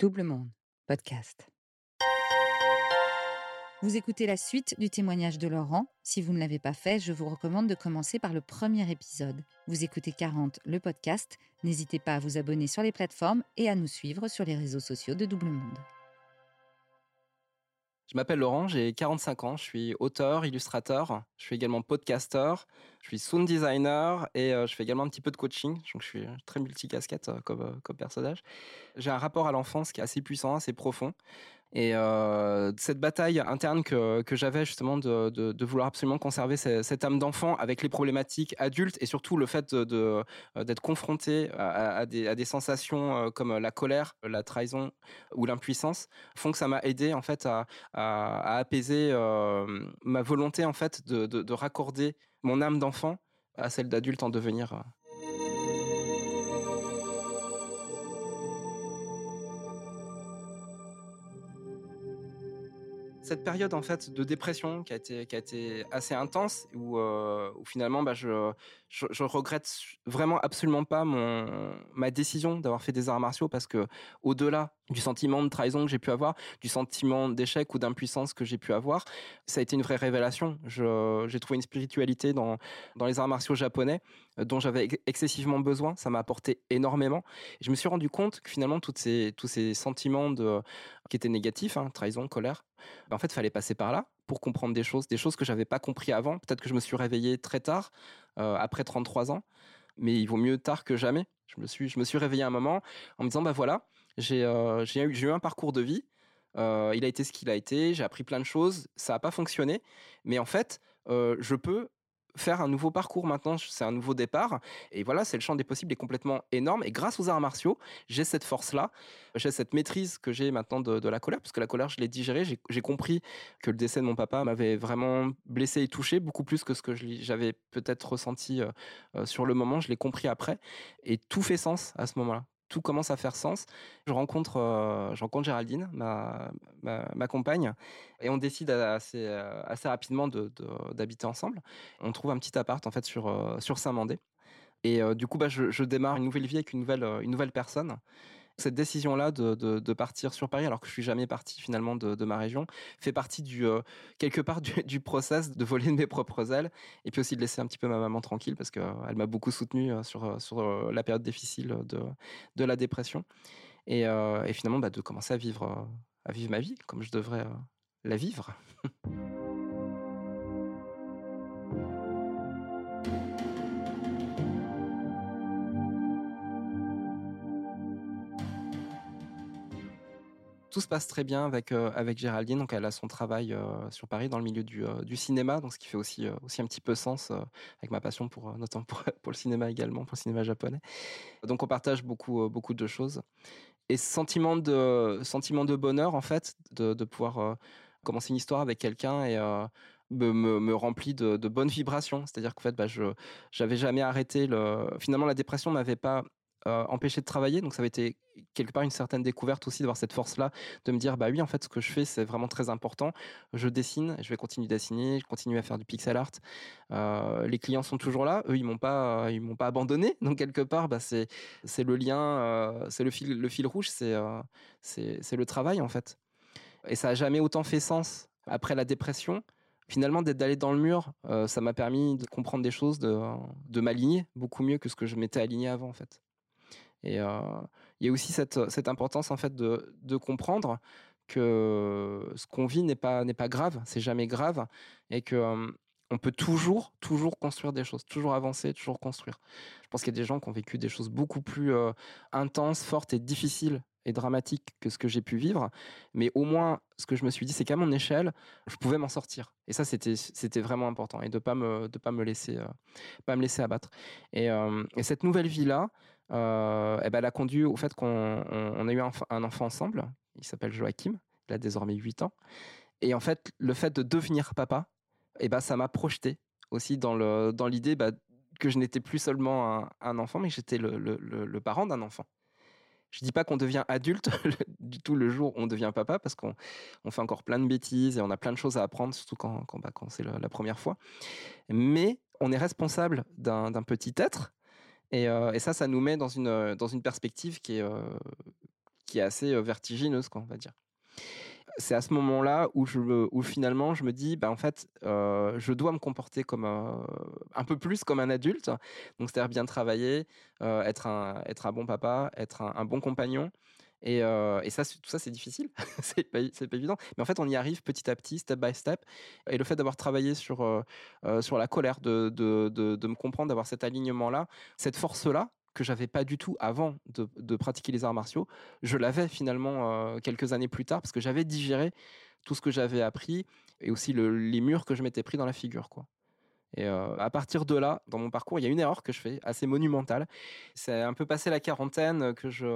Double Monde, podcast. Vous écoutez la suite du témoignage de Laurent. Si vous ne l'avez pas fait, je vous recommande de commencer par le premier épisode. Vous écoutez 40, le podcast. N'hésitez pas à vous abonner sur les plateformes et à nous suivre sur les réseaux sociaux de Double Monde. Je m'appelle Laurent, j'ai 45 ans, je suis auteur, illustrateur, je suis également podcaster, je suis sound designer et euh, je fais également un petit peu de coaching, donc je suis très multicasquette euh, comme, euh, comme personnage. J'ai un rapport à l'enfance qui est assez puissant, assez profond. Et euh, cette bataille interne que, que j'avais justement de, de, vouloir absolument conserver cette, âme d'enfant avec les problématiques adultes et surtout le fait d'être de, d'être confronté à, des, à, des, sensations comme la colère, la trahison ou l'impuissance font que ça m'a aidé en fait à, à apaiser euh, ma volonté en fait de, de raccorder mon âme d'enfant à celle d'adulte en devenir. Cette période en fait de dépression qui a été qui a été assez intense où, euh, finalement bah, je, je, je regrette vraiment absolument pas mon ma décision d'avoir fait des arts martiaux parce que au-delà du sentiment de trahison que j'ai pu avoir, du sentiment d'échec ou d'impuissance que j'ai pu avoir, ça a été une vraie révélation. J'ai trouvé une spiritualité dans dans les arts martiaux japonais euh, dont j'avais excessivement besoin. Ça m'a apporté énormément. Et je me suis rendu compte que finalement toutes ces tous ces sentiments de qui étaient négatifs, hein, trahison, colère, ben, en fait, fallait passer par là pour comprendre des choses, des choses que j'avais pas compris avant. Peut-être que je me suis réveillé très tard, euh, après 33 ans, mais il vaut mieux tard que jamais. Je me suis, je me suis réveillé un moment en me disant, bah voilà, j'ai eu, un parcours de vie. Il a été ce qu'il a été. J'ai appris plein de choses. Ça n'a pas fonctionné, mais en fait, je peux faire un nouveau parcours maintenant, c'est un nouveau départ. Et voilà, c'est le champ des possibles est complètement énorme. Et grâce aux arts martiaux, j'ai cette force-là, j'ai cette maîtrise que j'ai maintenant de, la colère, parce que la colère, je l'ai digérée. J'ai compris que le décès de mon papa m'avait vraiment blessé et touché, beaucoup plus que ce que j'avais peut-être ressenti euh, sur le moment. Je l'ai compris après. Et tout fait sens à ce moment-là tout commence à faire sens. Je rencontre, euh, je rencontre Géraldine, ma, ma, compagne, et on décide assez, euh, assez rapidement d'habiter de, ensemble. On trouve un petit appart en fait sur, euh, sur Saint-Mandé. Et du coup, bah, je, je, démarre une nouvelle vie avec une nouvelle, une nouvelle personne cette décision-là de, partir sur Paris, alors que je suis jamais parti finalement de, ma région, fait partie du euh, quelque part du, process de voler de mes propres ailes, et puis aussi de laisser un petit peu ma maman tranquille parce qu'elle euh, m'a beaucoup soutenu euh, sur la période difficile de la dépression, et, finalement bah, de commencer à vivre ma vie comme je devrais la vivre. tout se passe très bien avec euh, avec Géraldine. Donc elle a son travail euh, sur Paris dans le milieu du, euh, du cinéma, donc ce qui fait aussi aussi un petit peu sens avec ma passion pour notamment pour, le cinéma également, pour le cinéma japonais. Donc on partage beaucoup beaucoup de choses et sentiment de sentiment de bonheur en fait de, de pouvoir commencer une histoire avec quelqu'un et me, me, me, remplit de, de bonnes vibrations. C'est-à-dire qu'en fait, bah, je j'avais jamais arrêté le. Finalement, la dépression m'avait pas euh, empêché de travailler. Donc ça avait été quelque part une certaine découverte aussi d'avoir cette force-là, de me dire bah oui en fait ce que je fais c'est vraiment très important. Je dessine, je vais continuer de dessiner, je continue à faire du pixel art. Euh, les clients sont toujours là, eux ils m'ont pas ils m'ont pas abandonné. Donc quelque part bah c'est c'est le lien, euh, c'est le fil le fil rouge, c'est euh, c'est c'est le travail en fait. Et ça a jamais autant fait sens après la dépression finalement d'être d'aller dans le mur ça m'a permis de comprendre des choses de, de m'aligner beaucoup mieux que ce que je m'étais aligné avant en fait et il y a aussi cette, cette importance en fait de, de comprendre que ce qu'on vit n'est pas n'est pas grave, c'est jamais grave, et que on peut toujours toujours construire des choses, toujours avancer, toujours construire. Je pense qu'il y a des gens qui ont vécu des choses beaucoup plus intenses, fortes et difficiles et dramatique que ce que j'ai pu vivre, mais au moins ce que je me suis dit, c'est qu'à mon échelle, je pouvais m'en sortir. Et ça, c'était c'était vraiment important et de pas me de pas me laisser pas me laisser abattre. Et, et cette nouvelle vie là, euh, eh ben, elle a conduit au fait qu'on on, on a eu un, enfant ensemble. Il s'appelle Joachim. Il a désormais 8 ans. Et en fait, le fait de devenir papa, eh ben, ça m'a projeté aussi dans dans l'idée bah, que je n'étais plus seulement un, un enfant, mais j'étais le, le, le parent d'un enfant. Je dis pas qu'on devient adulte du tout le jour où on devient papa, parce qu'on on fait encore plein de bêtises et on a plein de choses à apprendre, surtout quand, quand, bah, c'est la, la, première fois. Mais on est responsable d'un petit être, et, ça, ça nous met dans une, dans une perspective qui est, qui est assez vertigineuse, quoi, on va dire c'est à ce moment-là où, où finalement je me dis, bah, en fait, je dois me comporter comme un peu plus comme un adulte. Donc, c'est-à-dire bien travailler, être, un, être un bon papa, être un, bon compagnon. Et, ça, tout ça, c'est difficile, c'est pas, pas évident. Mais en fait, on y arrive petit à petit, step by step. Et le fait d'avoir travaillé sur, sur la colère, de, de, de, me comprendre, d'avoir cet alignement-là, cette force-là, que j'avais pas du tout avant de, pratiquer les arts martiaux, je l'avais finalement quelques années plus tard parce que j'avais digéré tout ce que j'avais appris et aussi les murs que je m'étais pris dans la figure. Quoi. Et à partir de là, dans mon parcours, il y a une erreur que je fais assez monumentale. C'est un peu passé la quarantaine que je,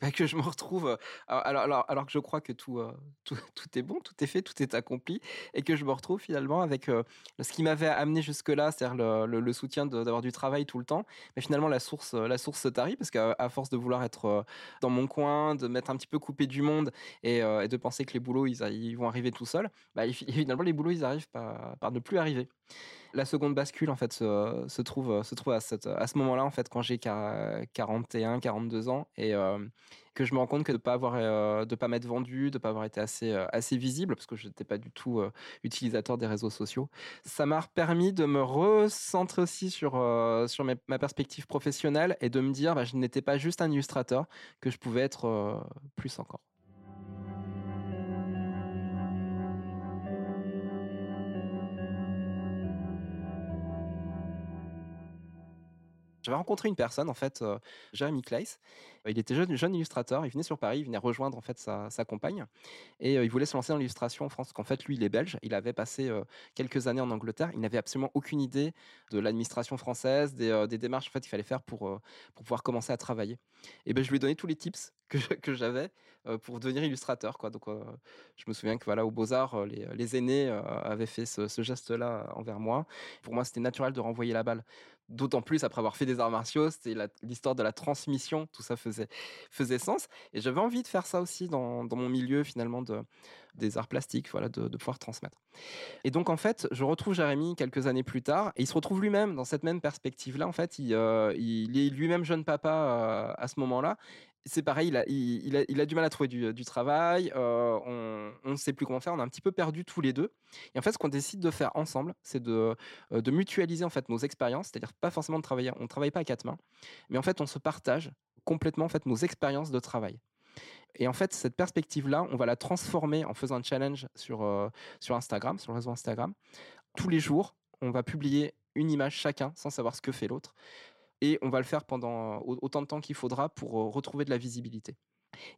bah, que je me retrouve, alors, alors, alors, que je crois que tout, tout, tout, est bon, tout est fait, tout est accompli, et que je me retrouve finalement avec ce qui m'avait amené jusque-là, c'est-à-dire le, le, soutien d'avoir du travail tout le temps. Mais finalement, la source, la source se tarit parce qu'à force de vouloir être dans mon coin, de m'être un petit peu coupé du monde et, de penser que les boulots, ils, ils vont arriver tout seuls, bah, finalement, les boulots, ils arrivent par, ne plus arriver. Seconde bascule en fait se, trouve se trouve à, à ce moment-là en fait quand j'ai 41 42 ans et que je me rends compte que de pas avoir de pas m'être vendu, de pas avoir été assez assez visible parce que je n'étais pas du tout utilisateur des réseaux sociaux. Ça m'a permis de me recentrer aussi sur sur ma perspective professionnelle et de me dire bah, je n'étais pas juste un illustrateur, que je pouvais être plus encore. J'avais rencontré une personne, en fait, Jérémy Kleiss. Il était jeune, jeune illustrateur. Il venait sur Paris, il venait rejoindre en fait sa, compagne, et il voulait se lancer dans l'illustration en France. Qu'en fait, lui, il est belge. Il avait passé quelques années en Angleterre. Il n'avait absolument aucune idée de l'administration française, des, démarches en fait qu'il fallait faire pour pour pouvoir commencer à travailler. Et ben, je lui ai donné tous les tips que, j'avais pour devenir illustrateur. Quoi. Donc, je me souviens que voilà, aux Beaux-Arts, les, aînés avaient fait ce geste-là envers moi. Pour moi, c'était naturel de renvoyer la balle d'autant plus après avoir fait des arts martiaux, c'était l'histoire de la transmission, tout ça faisait, faisait sens. Et j'avais envie de faire ça aussi dans, mon milieu finalement de, des arts plastiques, voilà, de, pouvoir transmettre. Et donc en fait, je retrouve Jérémy quelques années plus tard, et il se retrouve lui-même dans cette même perspective-là. En fait, il, euh, est lui-même jeune papa euh, à ce moment-là, c'est pareil, il a, a, du mal à trouver du, travail, euh, on ne sait plus comment faire, on a un petit peu perdu tous les deux. Et en fait, ce qu'on décide de faire ensemble, c'est de, de, mutualiser en fait nos expériences, c'est-à-dire pas forcément de travailler, on ne travaille pas à quatre mains, mais en fait, on se partage complètement en fait nos expériences de travail. Et en fait, cette perspective-là, on va la transformer en faisant un challenge sur, sur Instagram, sur le réseau Instagram. Tous les jours, on va publier une image chacun sans savoir ce que fait l'autre et on va le faire pendant autant de temps qu'il faudra pour retrouver de la visibilité.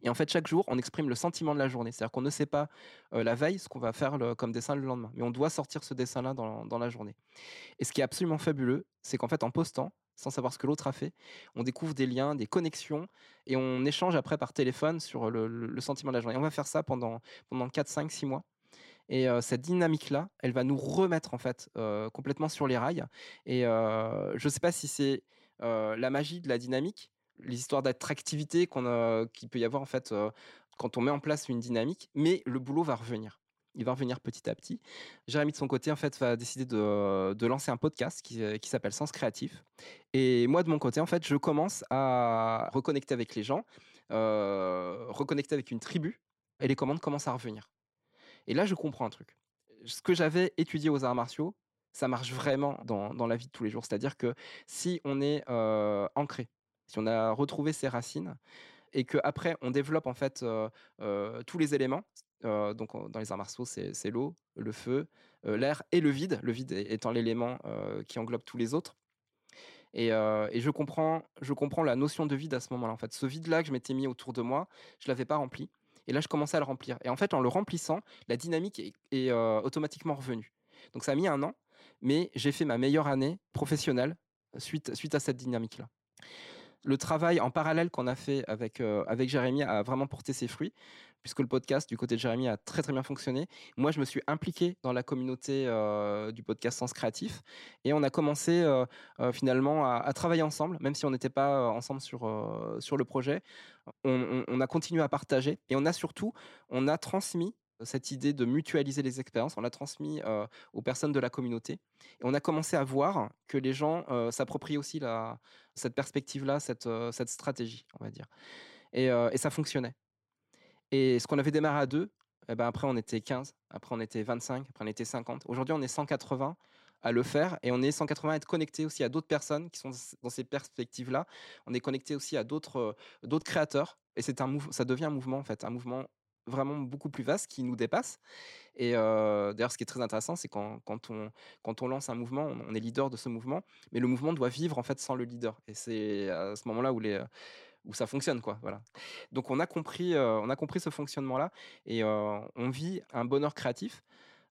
Et en fait, chaque jour, on exprime le sentiment de la journée. C'est-à-dire qu'on ne sait pas la veille ce qu'on va faire comme dessin le lendemain, mais on doit sortir ce dessin-là dans, la journée. Et ce qui est absolument fabuleux, c'est qu'en fait, en postant, sans savoir ce que l'autre a fait, on découvre des liens, des connexions, et on échange après par téléphone sur le, sentiment de la journée. Et on va faire ça pendant, pendant 4, 5, 6 mois. Et cette dynamique-là, elle va nous remettre en fait complètement sur les rails. Et je ne sais pas si c'est la magie de la dynamique, les histoires d'attractivité qu'on qu'il peut y avoir en fait quand on met en place une dynamique, mais le boulot va revenir. Il va revenir petit à petit. Jérémy de son côté en fait va décider de, lancer un podcast qui, s'appelle Sens Créatif. Et moi de mon côté en fait je commence à reconnecter avec les gens, reconnecter avec une tribu et les commandes commencent à revenir. Et là je comprends un truc. Ce que j'avais étudié aux arts martiaux, ça marche vraiment dans, la vie de tous les jours. C'est-à-dire que si on est ancré, si on a retrouvé ses racines, et qu'après on développe en fait tous les éléments, donc dans les arts martiaux c'est l'eau, le feu, l'air et le vide, le vide étant l'élément qui englobe tous les autres. Et, je, comprends, je comprends la notion de vide à ce moment-là. En fait, ce vide-là que je m'étais mis autour de moi, je l'avais pas rempli. Et là, je commençais à le remplir. Et en fait, en le remplissant, la dynamique est, automatiquement revenue. Donc ça a mis un an, mais j'ai fait ma meilleure année professionnelle suite, suite à cette dynamique-là. Le travail en parallèle qu'on a fait avec, euh, avec Jérémy a vraiment porté ses fruits, puisque le podcast du côté de Jérémy a très très bien fonctionné. Moi, je me suis impliqué dans la communauté euh, du podcast Sens Créatif, et on a commencé euh, finalement à, travailler ensemble, même si on n'était pas ensemble sur, sur le projet. On, on, a continué à partager, et on a surtout, on a transmis cette idée de mutualiser les expériences, on l'a transmis aux personnes de la communauté. Et on a commencé à voir que les gens s'approprient aussi cette perspective-là, cette, stratégie, on va dire. Et, ça fonctionnait. Et ce qu'on avait démarré à deux, eh ben après on était 15, après on était 25, après on était 50. Aujourd'hui, on est 180 à le faire et on est 180 à être connecté aussi à d'autres personnes qui sont dans ces perspectives-là. On est connecté aussi à d'autres euh, d'autres créateurs et c'est un ça devient un mouvement en fait, un mouvement vraiment beaucoup plus vaste qui nous dépasse. Et d'ailleurs, ce qui est très intéressant, c'est quand, quand, on, quand on lance un mouvement, on, est leader de ce mouvement, mais le mouvement doit vivre en fait sans le leader. Et c'est à ce moment-là où où ça fonctionne quoi voilà donc on a compris on a compris ce fonctionnement là et on vit un bonheur créatif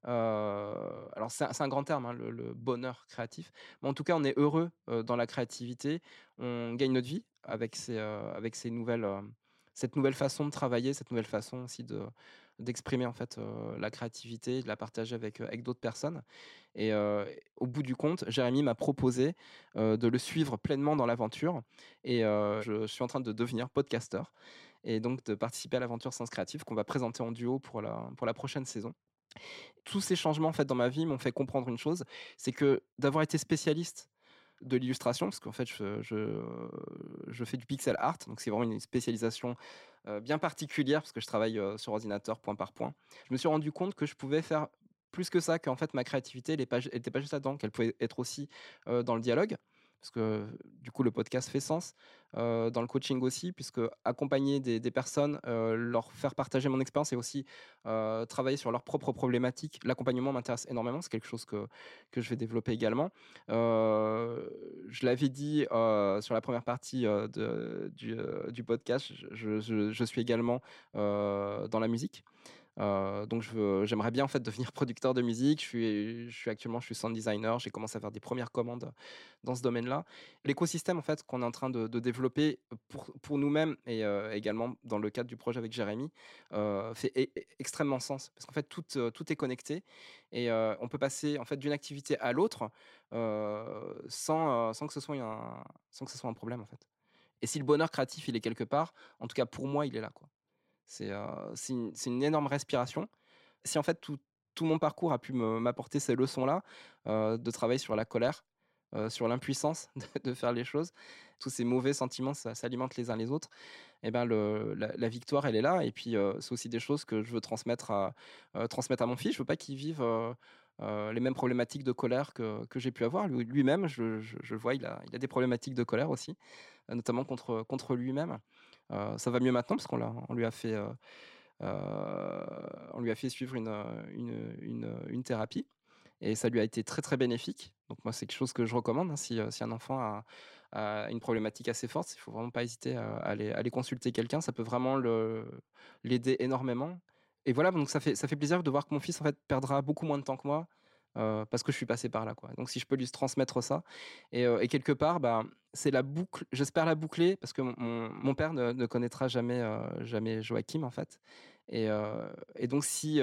alors c'est un, grand terme, hein, le, bonheur créatif. Mais en tout cas, on est heureux dans la créativité. On gagne notre vie avec ces, avec ces nouvelles, cette nouvelle façon de travailler, cette nouvelle façon aussi de d'exprimer en fait la créativité, de la partager avec, avec d'autres personnes. Et au bout du compte, Jérémy m'a proposé de le suivre pleinement dans l'aventure. Et je, suis en train de devenir podcasteur et donc de participer à l'aventure Sens Créatif qu'on va présenter en duo pour la, pour la prochaine saison. Tous ces changements en fait dans ma vie m'ont fait comprendre une chose, c'est que d'avoir été spécialiste de l'illustration, parce qu'en fait je, je, fais du pixel art, donc c'est vraiment une spécialisation bien particulière, parce que je travaille sur ordinateur point par point. Je me suis rendu compte que je pouvais faire plus que ça, qu'en fait ma créativité, n'était pas, juste là-dedans, qu'elle pouvait être aussi dans le dialogue parce que du coup le podcast fait sens, dans le coaching aussi, puisque accompagner des, personnes, leur faire partager mon expérience et aussi travailler sur leurs propres problématiques, l'accompagnement m'intéresse énormément, c'est quelque chose que, que je vais développer également. je l'avais dit sur la première partie du, du, podcast, je, je, suis également dans la musique. Euh, donc j'aimerais bien en fait devenir producteur de musique. Je suis, actuellement je suis sound designer. J'ai commencé à faire des premières commandes dans ce domaine-là. L'écosystème en fait qu'on est en train de, développer pour, nous-mêmes et euh, également dans le cadre du projet avec Jérémy euh, fait extrêmement sens parce qu'en fait tout, est connecté et on peut passer en fait d'une activité à l'autre sans, sans que ce soit un, sans que ce soit un problème en fait. Et si le bonheur créatif il est quelque part, en tout cas pour moi il est là quoi. C'est une, énorme respiration. Si en fait tout, mon parcours a pu m'apporter ces leçons-là, de travailler sur la colère, sur l'impuissance de, faire les choses, tous ces mauvais sentiments s'alimentent les uns les autres, et eh ben le, la, victoire elle est là. Et puis c'est aussi des choses que je veux transmettre à, mon fils. Je veux pas qu'il vive les mêmes problématiques de colère que, j'ai pu avoir. Lui-même, je, je, vois, il a, des problématiques de colère aussi, notamment contre lui-même. Ça va mieux maintenant parce qu'on on lui a fait, suivre une, thérapie et ça lui a été très très bénéfique. Donc moi c'est quelque chose que je recommande hein, si, un enfant a, une problématique assez forte, il faut vraiment pas hésiter à, aller, aller, consulter quelqu'un, ça peut vraiment l'aider énormément. Et voilà, donc ça fait, ça fait plaisir de voir que mon fils en fait perdra beaucoup moins de temps que moi parce que je suis passé par là. Quoi. Donc si je peux lui transmettre ça, et, quelque part, bah, c'est la boucle, j'espère la boucler, parce que mon, père ne, connaîtra jamais, jamais Joachim en fait. Et, donc si,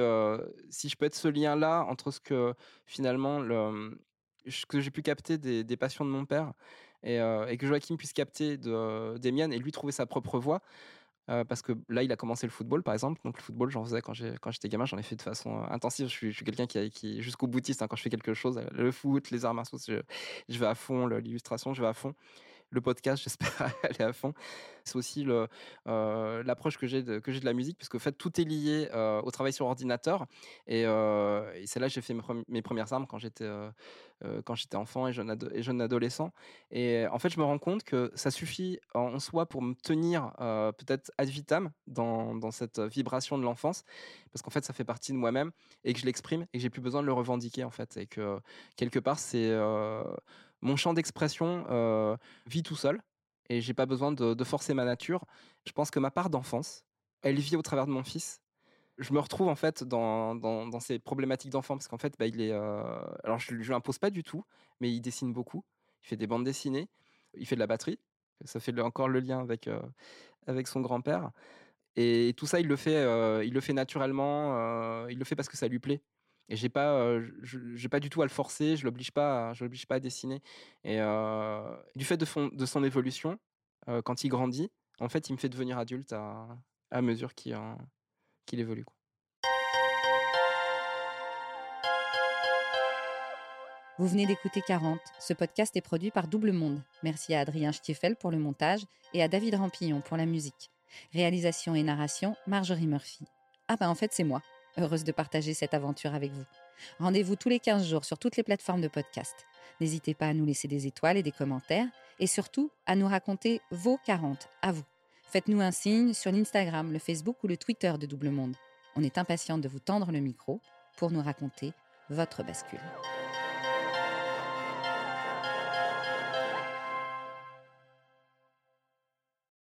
si je peux être ce lien-là entre ce que finalement, le, que j'ai pu capter des, passions de mon père, et, que Joachim puisse capter de, des miennes et lui trouver sa propre voie, euh, parce que là, il a commencé le football, par exemple. Donc, le football, j'en faisais quand j'étais gamin, j'en ai fait de façon euh, intensive. Je suis, quelqu'un qui, qui jusqu'au boutiste. Hein, quand je fais quelque chose, le foot, les arts martiaux, je, je vais à fond, l'illustration, je vais à fond le podcast, j'espère aller à fond. C'est aussi euh, l'approche que j'ai de, que la musique, puisque en fait, tout est lié euh, au travail sur ordinateur. Et, euh, c'est là que j'ai fait mes, premières armes quand j'étais, enfant et jeune, et adolescent. Et en fait, je me rends compte que ça suffit en soi pour me tenir peut-être ad vitam dans, dans cette vibration de l'enfance, parce qu'en fait, ça fait partie de moi-même et que je l'exprime et que j'ai plus besoin de le revendiquer, en fait. Et que quelque part, c'est mon champ d'expression vit tout seul et j'ai pas besoin de, forcer ma nature. Je pense que ma part d'enfance, elle vit au travers de mon fils. Je me retrouve en fait dans, ces problématiques d'enfant parce qu'en fait, bah, il est. Alors, je lui impose pas du tout, mais il dessine beaucoup. Il fait des bandes dessinées, il fait de la batterie. Ça fait encore le lien avec, avec son grand-père. Et tout ça, il le fait, il le fait naturellement. il le fait parce que ça lui plaît et j'ai pas j'ai pas du tout à le forcer je l'oblige pas je l'oblige pas à dessiner et du fait de, son évolution quand il grandit en fait il me fait devenir adulte à, mesure qu'il évolue Vous venez d'écouter 40. Ce podcast est produit par Double Monde. Merci à Adrien Stiefel pour le montage et à David Rampillon pour la musique. Réalisation et narration, Marjorie Murphy. Ah bah en fait c'est moi, heureuse de partager cette aventure avec vous. Rendez-vous tous les 15 jours sur toutes les plateformes de podcast. N'hésitez pas à nous laisser des étoiles et des commentaires et surtout à nous raconter vos 40 à vous. Faites-nous un signe sur l'Instagram, le Facebook ou le Twitter de Double Monde. On est impatient de vous tendre le micro pour nous raconter votre bascule.